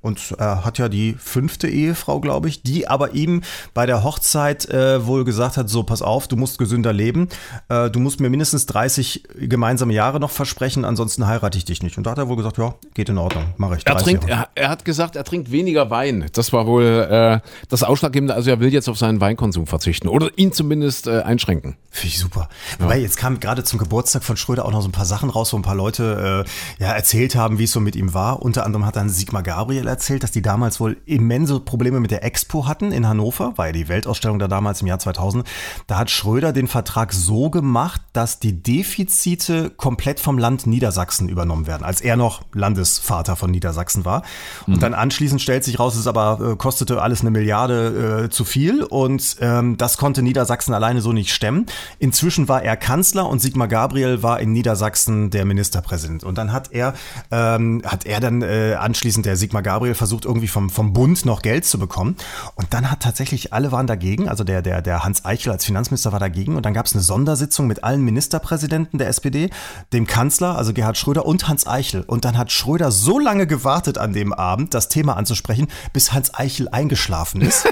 Und er hat ja die fünfte Ehefrau, glaube ich, die aber ihm bei der Hochzeit äh, wohl gesagt hat, so pass auf, du musst gesünder leben. Äh, du musst mir mindestens 30 gemeinsame Jahre noch versprechen, ansonsten heirate ich dich nicht. Und da hat er wohl gesagt, ja, geht in Ordnung, mache ich. Er 30 trinkt, er, er hat gesagt, er trinkt weniger Wein. Das war wohl äh, das Ausschlaggebende. Also er will jetzt auf seinen Weinkonsum verzichten oder ihn zumindest äh, einschränken. Finde ich super. Wobei, jetzt kam gerade zum Geburtstag von Schröder auch noch so ein paar Sachen raus, wo ein paar Leute äh, ja, erzählt haben, wie es so mit ihm war. Unter anderem hat dann Sigmar Gabriel erzählt, dass die damals wohl immense Probleme mit der Expo hatten in Hannover, war ja die Weltausstellung da damals im Jahr 2000. Da hat Schröder den Vertrag so gemacht, dass die Defizite komplett vom Land Niedersachsen übernommen werden, als er noch Landesvater von Niedersachsen war. Und dann anschließend stellt sich raus, es aber äh, kostete alles eine Milliarde äh, zu viel und ähm, das konnte Niedersachsen alleine so nicht stemmen. Inzwischen war er Kanzler und Sigmar Gabriel war in Niedersachsen der Ministerpräsident. Und dann hat er, ähm, hat er dann äh, anschließend, der Sigmar Gabriel, versucht irgendwie vom, vom Bund noch Geld zu bekommen. Und dann hat tatsächlich alle waren dagegen, also der, der, der Hans Eichel als Finanzminister war dagegen. Und dann gab es eine Sondersitzung mit allen Ministerpräsidenten der SPD, dem Kanzler, also Gerhard Schröder und Hans Eichel. Und dann hat Schröder so lange gewartet an dem Abend, das Thema anzusprechen, bis Hans Eichel eingeschlafen ist.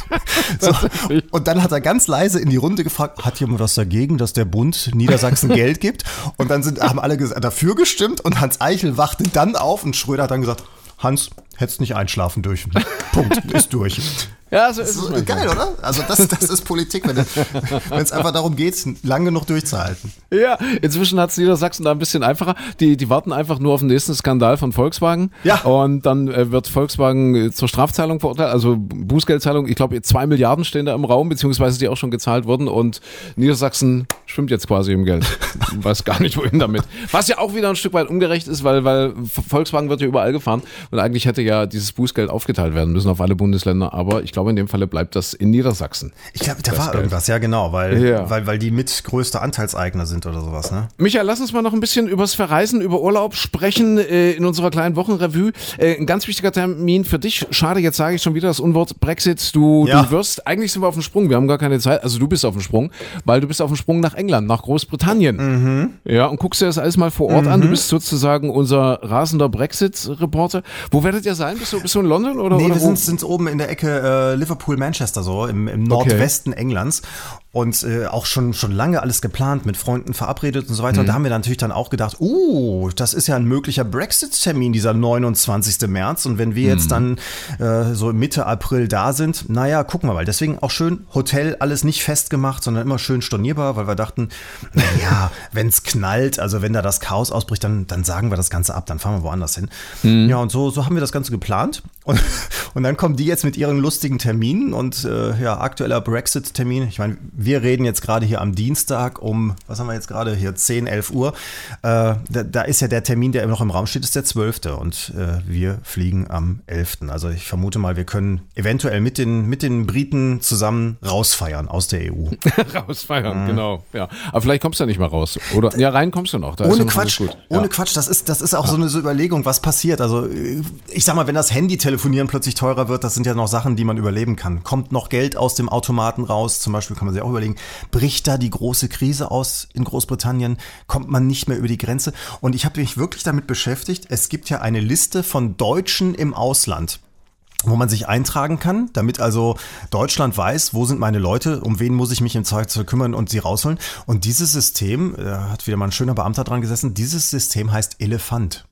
so, und dann hat er ganz leise in die Runde gefragt, hat jemand was dagegen, dass der Bund Niedersachsen Geld gibt? Und dann sind, haben alle dafür gestimmt und Hans Eichel wachte dann auf und Schröder hat dann gesagt, Hans, hättest nicht einschlafen dürfen. Punkt, ist durch. Ja, so ist es. Geil, oder? Also das, das ist Politik, wenn es einfach darum geht, lang genug durchzuhalten. Ja, inzwischen hat es Niedersachsen da ein bisschen einfacher. Die, die warten einfach nur auf den nächsten Skandal von Volkswagen. Ja. Und dann äh, wird Volkswagen äh, zur Strafzahlung verurteilt, also Bußgeldzahlung. Ich glaube, zwei Milliarden stehen da im Raum, beziehungsweise die auch schon gezahlt wurden. Und Niedersachsen schwimmt jetzt quasi im Geld. Weiß gar nicht, wohin damit. Was ja auch wieder ein Stück weit ungerecht ist, weil, weil Volkswagen wird ja überall gefahren. Und eigentlich hätte ja dieses Bußgeld aufgeteilt werden müssen auf alle Bundesländer. Aber ich glaube, in dem Falle bleibt das in Niedersachsen. Ich glaube, da war Geld. irgendwas, ja genau, weil, Ja. weil, weil die mitgrößte Anteilseigner sind oder sowas, ne? Michael, lass uns mal noch ein bisschen übers Verreisen, über Urlaub sprechen äh, in unserer kleinen Wochenrevue. Äh, ein ganz wichtiger Termin für dich. Schade, jetzt sage ich schon wieder das Unwort Brexit. Du, Ja. du wirst, eigentlich sind wir auf dem Sprung, wir haben gar keine Zeit, also du bist auf dem Sprung, weil du bist auf dem Sprung nach England, nach Großbritannien. Mhm. Ja, und guckst dir das alles mal vor Ort an. Du bist sozusagen unser rasender Brexit-Reporter. Wo werdet ihr sein? Bist du, bist du in London oder, Nee, oder wir wo? sind, sind oben in der Ecke äh, Liverpool-Manchester so, im, im Nordwesten Englands. Und äh, auch schon, schon lange alles geplant, mit Freunden verabredet und so weiter. Und da haben wir dann natürlich dann auch gedacht, uh, das ist ja ein möglicher Brexit-Termin, dieser 29. März. Und wenn wir jetzt dann äh, so Mitte April da sind, naja, gucken wir mal. Deswegen auch schön Hotel, alles nicht festgemacht, sondern immer schön stornierbar, weil wir dachten, naja, wenn es knallt, also wenn da das Chaos ausbricht, dann, dann sagen wir das Ganze ab, dann fahren wir woanders hin. Ja, und so, so haben wir das Ganze geplant. Und, und dann kommen die jetzt mit ihren lustigen Terminen und äh, ja, aktueller Brexit-Termin. Ich meine, wir reden jetzt gerade hier am Dienstag um, was haben wir jetzt gerade hier, 10, 11 Uhr. Äh, da, da ist ja der Termin, der noch im Raum steht, ist der 12. Und äh, wir fliegen am 11. Also ich vermute mal, wir können eventuell mit den, mit den Briten zusammen rausfeiern aus der EU. Rausfeiern, genau. Ja. Aber vielleicht kommst du ja nicht mal raus. Oder ja, rein kommst du noch. Da ja Ohne noch Quatsch, gut. ohne ja. Quatsch, das ist, das ist auch so eine so Überlegung, was passiert. Also ich sag mal, wenn das Handy-Telefonieren plötzlich teurer wird, das sind ja noch Sachen, die man überleben kann. Kommt noch Geld aus dem Automaten raus, zum Beispiel kann man sich auch überlegen, bricht da die große Krise aus in Großbritannien, kommt man nicht mehr über die Grenze. Und ich habe mich wirklich damit beschäftigt, es gibt ja eine Liste von Deutschen im Ausland wo man sich eintragen kann, damit also Deutschland weiß, wo sind meine Leute, um wen muss ich mich im Zweifelsfall kümmern und sie rausholen. Und dieses System, da hat wieder mal ein schöner Beamter dran gesessen, dieses System heißt Elefant.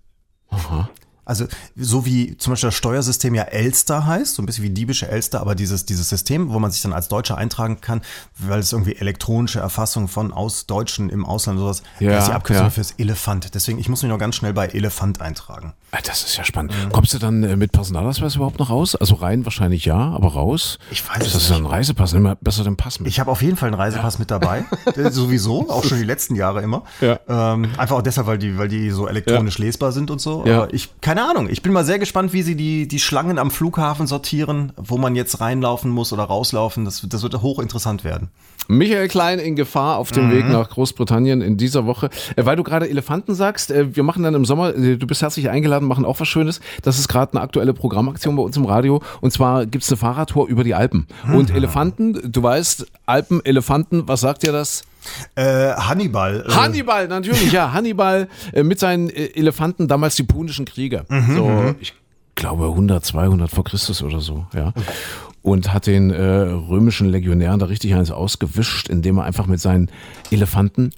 Also so wie zum Beispiel das Steuersystem ja Elster heißt, so ein bisschen wie diebische Elster, aber dieses, dieses System, wo man sich dann als Deutscher eintragen kann, weil es irgendwie elektronische Erfassung von aus Deutschen im Ausland sowas, Ja, das ist die Abkürzung ja. fürs Elefant. Deswegen, ich muss mich noch ganz schnell bei Elefant eintragen. Ah, Das ist ja spannend. Kommst du dann äh, mit Personalausweis überhaupt noch raus? Also rein wahrscheinlich ja, aber raus? Ich weiß das ist ja ein Reisepass. Mal besser den Pass mit. Ich habe auf jeden Fall einen Reisepass mit dabei. Sowieso, auch schon die letzten Jahre immer. Ja. Ähm, einfach auch deshalb, weil die, weil die so elektronisch lesbar sind und so. Ja. Aber ich, keine Ahnung. Ich bin mal sehr gespannt, wie sie die, die Schlangen am Flughafen sortieren, wo man jetzt reinlaufen muss oder rauslaufen. Das, das wird hochinteressant werden. Michael Klein in Gefahr auf dem Weg nach Großbritannien in dieser Woche. Äh, weil du gerade Elefanten sagst, äh, wir machen dann im Sommer, äh, du bist herzlich eingeladen, machen auch was Schönes. Das ist gerade eine aktuelle Programmaktion bei uns im Radio. Und zwar gibt's eine Fahrradtour über die Alpen. Und Elefanten, du weißt, Alpen, Elefanten, was sagt dir das? Äh, Hannibal. Äh, Hannibal, natürlich, ja. Hannibal äh, mit seinen äh, Elefanten, damals die punischen Kriege. so, ich glaube 100, 200 vor Christus oder so, ja. Und hat den äh, römischen Legionären da richtig eins ausgewischt, indem er einfach mit seinen Elefanten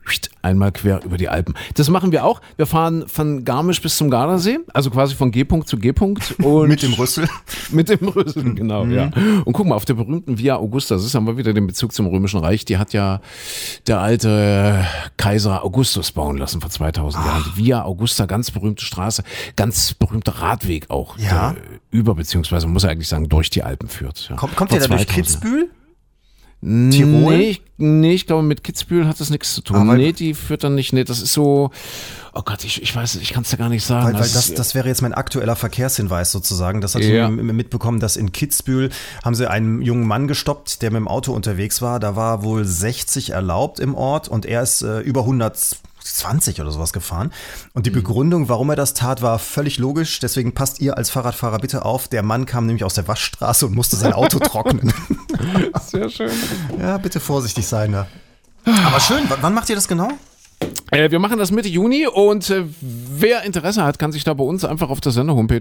einmal quer über die Alpen. Das machen wir auch. Wir fahren von Garmisch bis zum Gardasee, also quasi von G-Punkt zu G-Punkt. mit dem Rüssel. mit dem Rüssel, genau, ja. Und guck mal, auf der berühmten Via Augusta, das ist haben wir wieder den Bezug zum Römischen Reich, die hat ja der alte Kaiser Augustus bauen lassen vor 2000 Jahren. Die Via Augusta, ganz berühmte Straße, ganz berühmter Radweg auch, Ja. der über, beziehungsweise muss er eigentlich sagen, durch die Alpen führt. Ja. Kommt, kommt der da durch 2000 Kitzbühel? Tirol? Nee, ich, nee, ich glaube, mit Kitzbühel hat das nichts zu tun. Weil- nee, die führt dann nicht, nee, das ist so, oh Gott, ich, ich weiß, ich kann es dir gar nicht sagen. Weil, weil Das das, wäre jetzt mein aktueller Verkehrshinweis sozusagen. Das hatte Ja. ich mitbekommen, dass in Kitzbühel haben sie einen jungen Mann gestoppt, der mit dem Auto unterwegs war. Da war wohl 60 erlaubt im Ort und er ist äh, über 120 oder sowas gefahren. Und die Mhm. Begründung, warum er das tat, war völlig logisch. Deswegen passt ihr als Fahrradfahrer bitte auf. Der Mann kam nämlich aus der Waschstraße und musste sein Auto trocknen. sehr schön. ja, bitte vorsichtig sein da. Aber schön, w- wann macht ihr das genau? Äh, wir machen das Mitte Juni und äh, wer Interesse hat, kann sich da bei uns einfach auf der Sender-Homepage,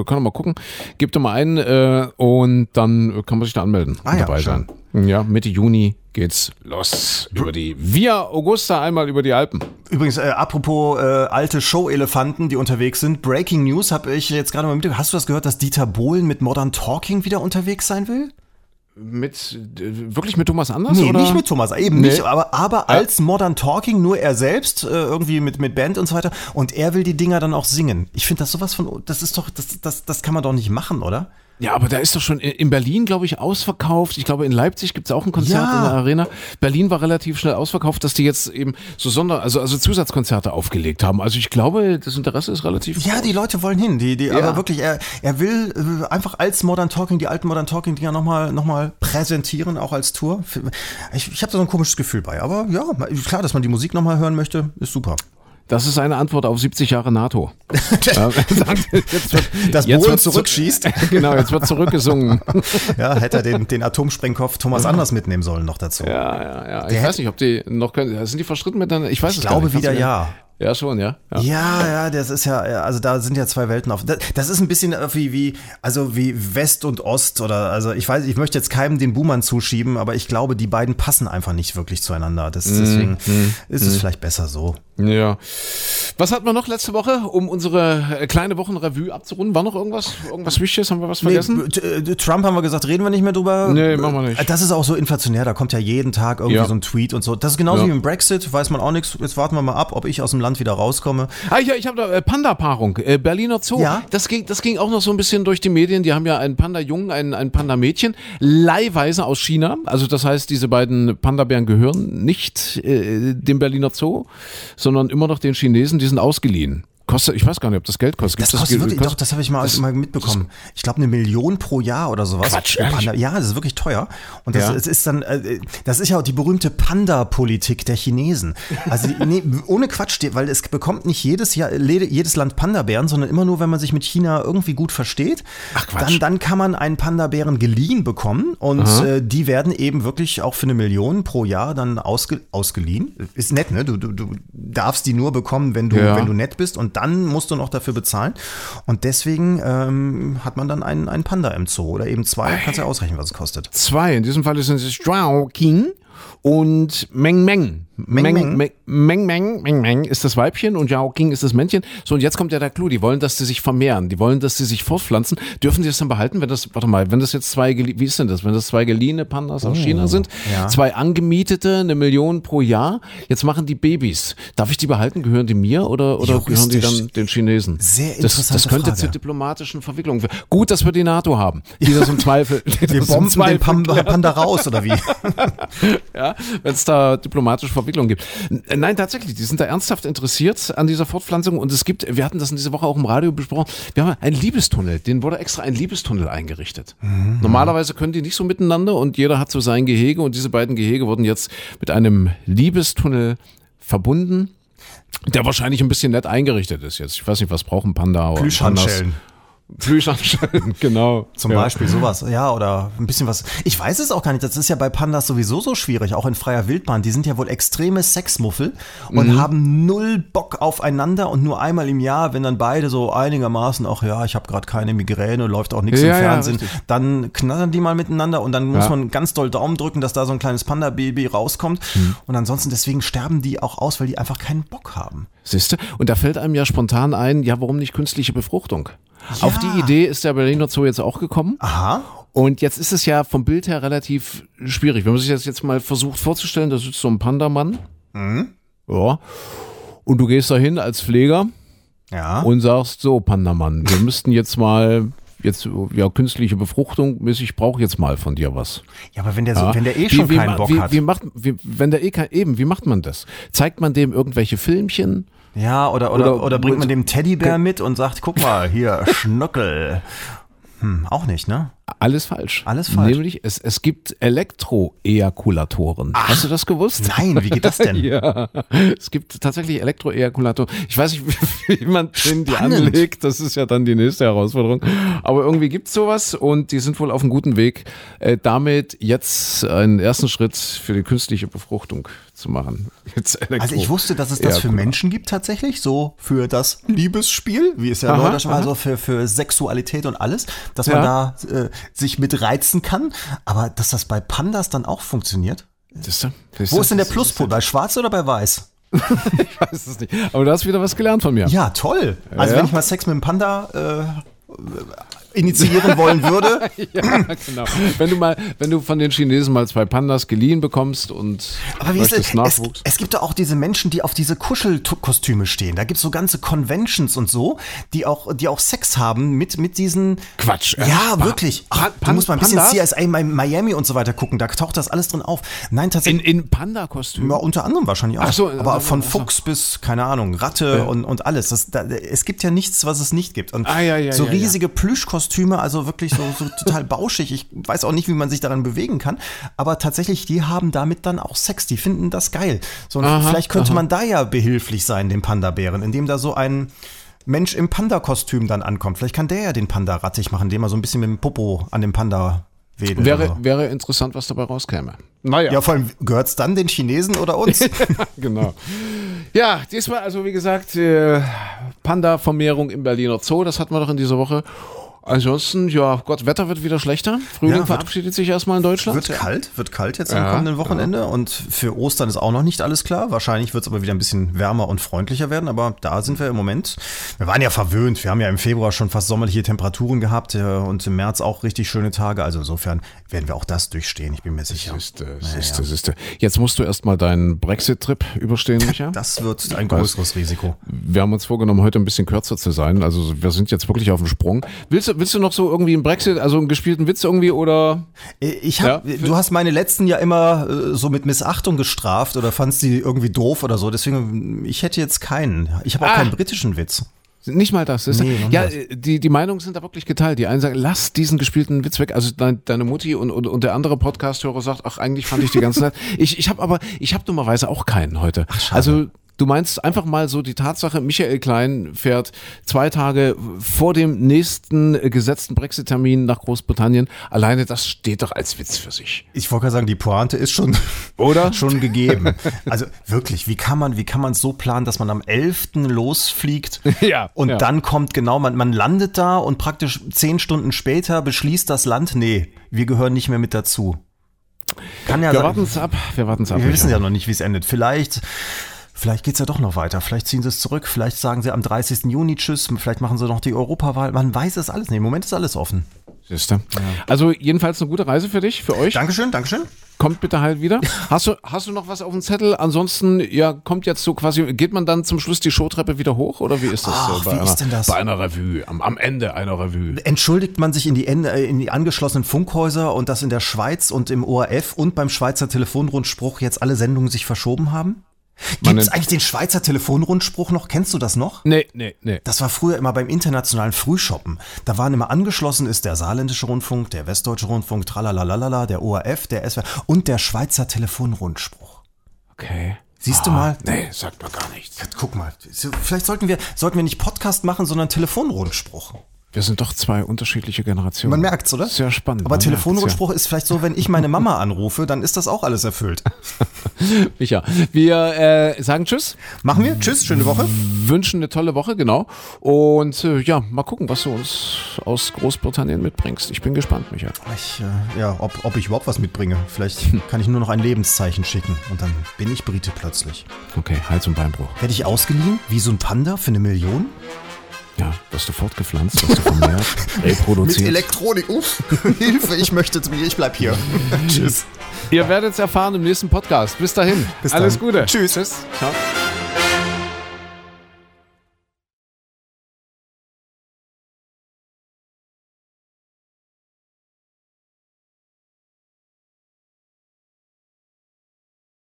äh, kann mal gucken, gibt da mal ein äh, und dann kann man sich da anmelden Ah und ja, dabei schön. sein. Ja, Mitte Juni geht's los über die Via Augusta einmal über die Alpen. Übrigens, äh, apropos äh, alte Show-Elefanten, die unterwegs sind. Breaking News habe ich jetzt gerade mal mitbekommen. Hast du das gehört, dass Dieter Bohlen mit Modern Talking wieder unterwegs sein will? Mit äh, wirklich mit Thomas Anders Nee, oder? nicht mit Thomas, eben Nee. nicht, aber, aber als Modern Talking, nur er selbst, äh, irgendwie mit, mit Band und so weiter. Und er will die Dinger dann auch singen. Ich finde das sowas von, das ist doch, das, das, das kann man doch nicht machen, oder? Ja, aber da ist doch schon in in Berlin, glaube ich, ausverkauft. Ich glaube, in Leipzig gibt's auch ein Konzert Ja. in der Arena. Berlin war relativ schnell ausverkauft, dass die jetzt eben so Sonder, also, also Zusatzkonzerte aufgelegt haben. Also ich glaube, das Interesse ist relativ Ja, die Leute wollen hin. Die, die, Ja. Aber wirklich, er, er will äh, einfach als Modern Talking, die alten Modern Talking-Dinger nochmal noch mal präsentieren, auch als Tour. Ich, ich habe da so ein komisches Gefühl bei. Aber ja, klar, dass man die Musik nochmal hören möchte, ist super. Das ist eine Antwort auf 70 Jahre NATO. Sagt, jetzt wird, Dass jetzt Bohlen zurückschießt. Genau, jetzt wird zurückgesungen. Ja, hätte er den, den Atomsprengkopf Thomas Anders mitnehmen sollen noch dazu. Ja, ja, ja. Ich Der weiß nicht, ob die noch können. Sind die verstritten miteinander? Ich weiß ich es gar glaube nicht. Kannst wieder ja. Ja, schon, ja. ja. Ja, ja, das ist ja, also da sind ja zwei Welten auf. Das, das ist ein bisschen wie, wie, also wie West und Ost oder, also ich weiß, ich möchte jetzt keinem den Boomern zuschieben, aber ich glaube, die beiden passen einfach nicht wirklich zueinander. Das, deswegen ist es vielleicht besser so. Ja. Was hatten wir noch letzte Woche, um unsere äh, kleine Wochenrevue abzurunden? War noch irgendwas, irgendwas Wichtiges? Haben wir was vergessen? Nee, äh, Trump haben wir gesagt, reden wir nicht mehr drüber. Nee, machen wir nicht. Das ist auch so inflationär, da kommt ja jeden Tag irgendwie Ja. so ein Tweet und so. Das ist genauso Ja. wie im Brexit, weiß man auch nichts. Jetzt warten wir mal ab, ob ich aus dem Land wieder rauskomme. Ah, ja, ich habe da äh, Panda-Paarung, äh, Berliner Zoo. Ja. Das ging, das ging auch noch so ein bisschen durch die Medien. Die haben ja einen Panda-Jungen, einen, einen Panda-Mädchen, leihweise aus China. Also das heißt, diese beiden Panda-Bären gehören nicht äh, dem Berliner Zoo, sondern immer noch den Chinesen. Die sind ausgeliehen. Kostet, ich weiß gar nicht, ob das Geld kostet. Das Gibt's kostet wirklich, kostet- doch, das habe ich mal, das- mal mitbekommen. Ich glaube, eine Million pro Jahr oder sowas. Quatsch? Panda. Ja, das ist wirklich teuer. Und das, Ja. es ist dann, äh, das ist ja auch die berühmte Panda-Politik der Chinesen. Also, nee, ohne Quatsch, weil es bekommt nicht jedes Jahr, jedes Land Panda-Bären, sondern immer nur, wenn man sich mit China irgendwie gut versteht. Ach, Quatsch. Dann, dann kann man einen Panda-Bären geliehen bekommen und äh, die werden eben wirklich auch für eine Million pro Jahr dann ausge, ausgeliehen. Ist nett, ne? Du, du, du darfst die nur bekommen, wenn du, Ja. wenn du nett bist und dann musst du noch dafür bezahlen. Und deswegen ähm, hat man dann einen, einen Panda im Zoo oder eben zwei. Kannst ja ausrechnen, was es kostet. Zwei. In diesem Fall sind es Zhao King und Meng Meng. Meng Meng? Meng, Meng, Meng, Meng, Meng ist das Weibchen und Zhao King ist das Männchen. So, und jetzt kommt ja der Clou. Die wollen, dass die sich vermehren. Die wollen, dass die sich fortpflanzen. Dürfen die das dann behalten, wenn das, warte mal, wenn das jetzt zwei, wie ist denn das? Wenn das zwei geliehene Pandas aus China sind, Oh, ja. zwei angemietete, eine Million pro Jahr. Jetzt machen die Babys. Darf ich die behalten? Gehören die mir oder, oder gehören die dann den Chinesen? sehr das, das interessante könnte Frage. zu diplomatischen Verwicklungen führen. Gut, dass wir die NATO haben. Die das im Zweifel. die Wir das bomben den Zweifel Panda, Panda raus, oder wie? ja, wenn es da diplomatische Verwicklungen gibt. N- Nein, tatsächlich, die sind da ernsthaft interessiert an dieser Fortpflanzung und es gibt, wir hatten das in dieser Woche auch im Radio besprochen, wir haben einen Liebestunnel, den wurde extra ein Liebestunnel eingerichtet. Normalerweise können die nicht so miteinander und jeder hat so sein Gehege und diese beiden Gehege wurden jetzt mit einem Liebestunnel verbunden. Der wahrscheinlich ein bisschen nett eingerichtet ist jetzt. Ich weiß nicht, was brauchen Panda oder Plüschhandschellen. Plüschhandschellen, genau. Zum ja. Beispiel sowas, ja, oder ein bisschen was. Ich weiß es auch gar nicht, das ist ja bei Pandas sowieso so schwierig, auch in freier Wildbahn. Die sind ja wohl extreme Sexmuffel und Mhm. haben null Bock aufeinander und nur einmal im Jahr, wenn dann beide so einigermaßen, ach ja, ich habe gerade keine Migräne, läuft auch nichts Ja, im ja, Fernsehen, richtig. dann knattern die mal miteinander und dann muss Ja. man ganz doll Daumen drücken, dass da so ein kleines Panda-Baby rauskommt. Mhm. Und ansonsten, deswegen sterben die auch aus, weil die einfach keinen Bock haben. Siehst du? Und da fällt einem ja spontan ein, ja, warum nicht künstliche Befruchtung? Auf die Idee ist der Berliner Zoo jetzt auch gekommen. Aha. Und jetzt ist es ja vom Bild her relativ schwierig. Wenn man sich das jetzt mal versucht vorzustellen, da sitzt so ein Pandamann. Ja. Und du gehst dahin als Pfleger Ja. und sagst, so, Pandamann, wir müssten jetzt mal, jetzt, ja, künstliche Befruchtung, ich brauche jetzt mal von dir was. ja, aber wenn der, so, Ja. wenn der eh Wie- schon wie keinen ma- Bock wie, hat. Wie macht, wie, wenn der eh kein, eben, wie macht man das? Zeigt man dem irgendwelche Filmchen? Ja, oder, oder, Oder- oder, bringt man dem Teddybär mit und sagt, guck mal, hier, Schnuckel. Hm, auch nicht, ne? Alles falsch. Alles falsch. Nämlich, es, es gibt Elektroejakulatoren. Hast du das gewusst? Nein, wie geht das denn? Ja, es gibt tatsächlich Elektroejakulatoren. Ich weiß nicht, wie, man den die anlegt. Das ist ja dann die nächste Herausforderung. Aber irgendwie gibt's sowas und die sind wohl auf einem guten Weg, äh, damit jetzt einen ersten Schritt für die künstliche Befruchtung zu machen. Also ich wusste, dass es das für Menschen gibt tatsächlich, so für das Liebesspiel, wie es ja Leute schon mal so für, für Sexualität und alles, dass man Ja. da äh, sich mit reizen kann. Aber dass das bei Pandas dann auch funktioniert? Siehst du? Siehst Wo ist denn der Pluspol? Bei schwarz oder bei weiß? Ich weiß es nicht. Aber du hast wieder was gelernt von mir. Ja, toll. Also Ja. wenn ich mal Sex mit einem Panda äh, initiieren wollen würde, Ja, genau. Wenn du mal, wenn du von den Chinesen mal zwei Pandas geliehen bekommst und Aber wie ist es, möchtest es, Nachwuchs. es gibt doch auch diese Menschen, die auf diese Kuschelkostüme stehen. Da gibt es so ganze Conventions und so, die auch, die auch Sex haben mit, mit diesen. Quatsch. Ja, Pa- wirklich. Ach, Pa- musst mal ein bisschen Pandas? CSI Mi- Miami und so weiter gucken. Da taucht das alles drin auf. Nein, in, tatsächlich. in Panda-Kostüm. ja, unter anderem wahrscheinlich auch. Ach so, aber von ach so. Fuchs bis, keine Ahnung, Ratte und, und alles. Das, da, es gibt ja nichts, was es nicht gibt. Und Ah, ja, ja, so ja, ja. riesige Plüschkostüme, also wirklich so, so total bauschig. Ich weiß auch nicht, wie man sich daran bewegen kann. Aber tatsächlich, die haben damit dann auch Sex. Die finden das geil. So, Aha, vielleicht könnte aha. man da ja behilflich sein, dem Panda-Bären, indem da so ein Mensch im Panda-Kostüm dann ankommt. Vielleicht kann der ja den Panda rattig machen, indem er so ein bisschen mit dem Popo an dem Panda wedelt. Wäre, so. wäre interessant, was dabei rauskäme. Naja. Ja, vor allem gehört es dann den Chinesen oder uns? genau. Ja, diesmal also wie gesagt äh, Panda-Vermehrung im Berliner Zoo, das hatten wir doch in dieser Woche. Ansonsten, ja, Gott, Wetter wird wieder schlechter. Frühling Ja, verabschiedet sich erstmal in Deutschland. Wird kalt, wird kalt jetzt am Ja, kommenden Wochenende und für Ostern ist auch noch nicht alles klar. Wahrscheinlich wird es aber wieder ein bisschen wärmer und freundlicher werden, aber da sind wir im Moment. Wir waren ja verwöhnt. Wir haben ja im Februar schon fast sommerliche Temperaturen gehabt und im März auch richtig schöne Tage. Also insofern werden wir auch das durchstehen, ich bin mir sicher. Siehste, siehste, siehste. Jetzt musst du erstmal deinen Brexit-Trip überstehen, Micha. Das wird ein größeres Risiko. Wir haben uns vorgenommen, heute ein bisschen kürzer zu sein. Also wir sind jetzt wirklich auf dem Sprung. Willst du, willst du noch so irgendwie einen Brexit, also einen gespielten Witz irgendwie oder? Äh, Ich hab, Ja. Du hast meine letzten ja immer äh, so mit Missachtung gestraft oder fandst die irgendwie doof oder so. Deswegen, ich hätte jetzt keinen. Ich habe auch Ah. keinen britischen Witz. Nicht mal das. Ist Nee, ja, nicht. äh, die, die Meinungen sind da wirklich geteilt. Die einen sagen, lass diesen gespielten Witz weg. Also dein, deine Mutti und, und, und der andere Podcast-Hörer sagt, ach, eigentlich fand ich die ganze Zeit. Ich, ich habe aber, ich habe dummerweise auch keinen heute. also du meinst einfach mal so die Tatsache, Michael Klein fährt zwei Tage vor dem nächsten gesetzten Brexit-Termin nach Großbritannien. Alleine das steht doch als Witz für sich. Ich wollte gerade sagen, die Pointe ist schon, Oder? schon gegeben. Also wirklich, wie kann man, wie kann man so planen, dass man am 11. losfliegt Ja, und ja. dann kommt genau, man, man landet da und praktisch zehn Stunden später beschließt das Land, nee, wir gehören nicht mehr mit dazu. Kann ja Wir warten es ab. Wir warten es ab. Wir wissen ja noch nicht, wie es endet. Vielleicht, vielleicht geht's ja doch noch weiter. Vielleicht ziehen sie es zurück. Vielleicht sagen sie am 30. Juni Tschüss. Vielleicht machen sie noch die Europawahl. Man weiß es alles nicht. Im Moment ist alles offen. Siehste. Also jedenfalls eine gute Reise für dich, für euch. Dankeschön, Dankeschön. Kommt bitte halt wieder. Hast du, hast du noch was auf dem Zettel? Ansonsten, ja, kommt jetzt so quasi, geht man dann zum Schluss die Showtreppe wieder hoch oder wie ist das Ach, so bei, wie einer, ist denn das? bei einer Revue, am, am Ende einer Revue? Entschuldigt man sich in die, Ende- äh, in die angeschlossenen Funkhäuser und dass in der Schweiz und im ORF und beim Schweizer Telefonrundspruch jetzt alle Sendungen sich verschoben haben? Man Gibt es eigentlich den Schweizer Telefonrundspruch noch? Kennst du das noch? Nee, nee, nee. Das war früher immer beim internationalen Frühshoppen. Da waren immer angeschlossen ist der saarländische Rundfunk, der westdeutsche Rundfunk, tralalalala, der ORF, der SWR und der Schweizer Telefonrundspruch. Okay. Siehst du mal? Nee, sagt mir gar nichts. Guck mal, vielleicht sollten wir, sollten wir nicht Podcast machen, sondern Telefonrundspruch. Wir sind doch zwei unterschiedliche Generationen. Man merkt's, oder? Sehr spannend. Aber man Telefonrundspruch ist vielleicht so, wenn ich meine Mama anrufe, dann ist das auch alles erfüllt. Ja. Micha, wir äh, sagen Tschüss, Machen wir? Tschüss, schöne Woche. wünschen eine tolle Woche, genau. Und äh, ja, mal gucken, was du uns aus Großbritannien mitbringst. Ich bin gespannt, Micha. Ich, äh, ja, ob, ob ich überhaupt was mitbringe. Vielleicht kann ich nur noch ein Lebenszeichen schicken und dann bin ich Brite plötzlich. Okay, Hals- und Beinbruch. Werde ich ausgeliehen? Wie so ein Panda für eine Million? Ja, wirst du fortgepflanzt, wirst du vermehrt, reproduziert. Elektronik. Uff. Hilfe, ich möchte zu mir. Ich bleib hier. Tschüss. Ihr werdet es erfahren im nächsten Podcast. Bis dahin. Bis Alles dann. Gute. Tschüss. Tschüss. Ciao.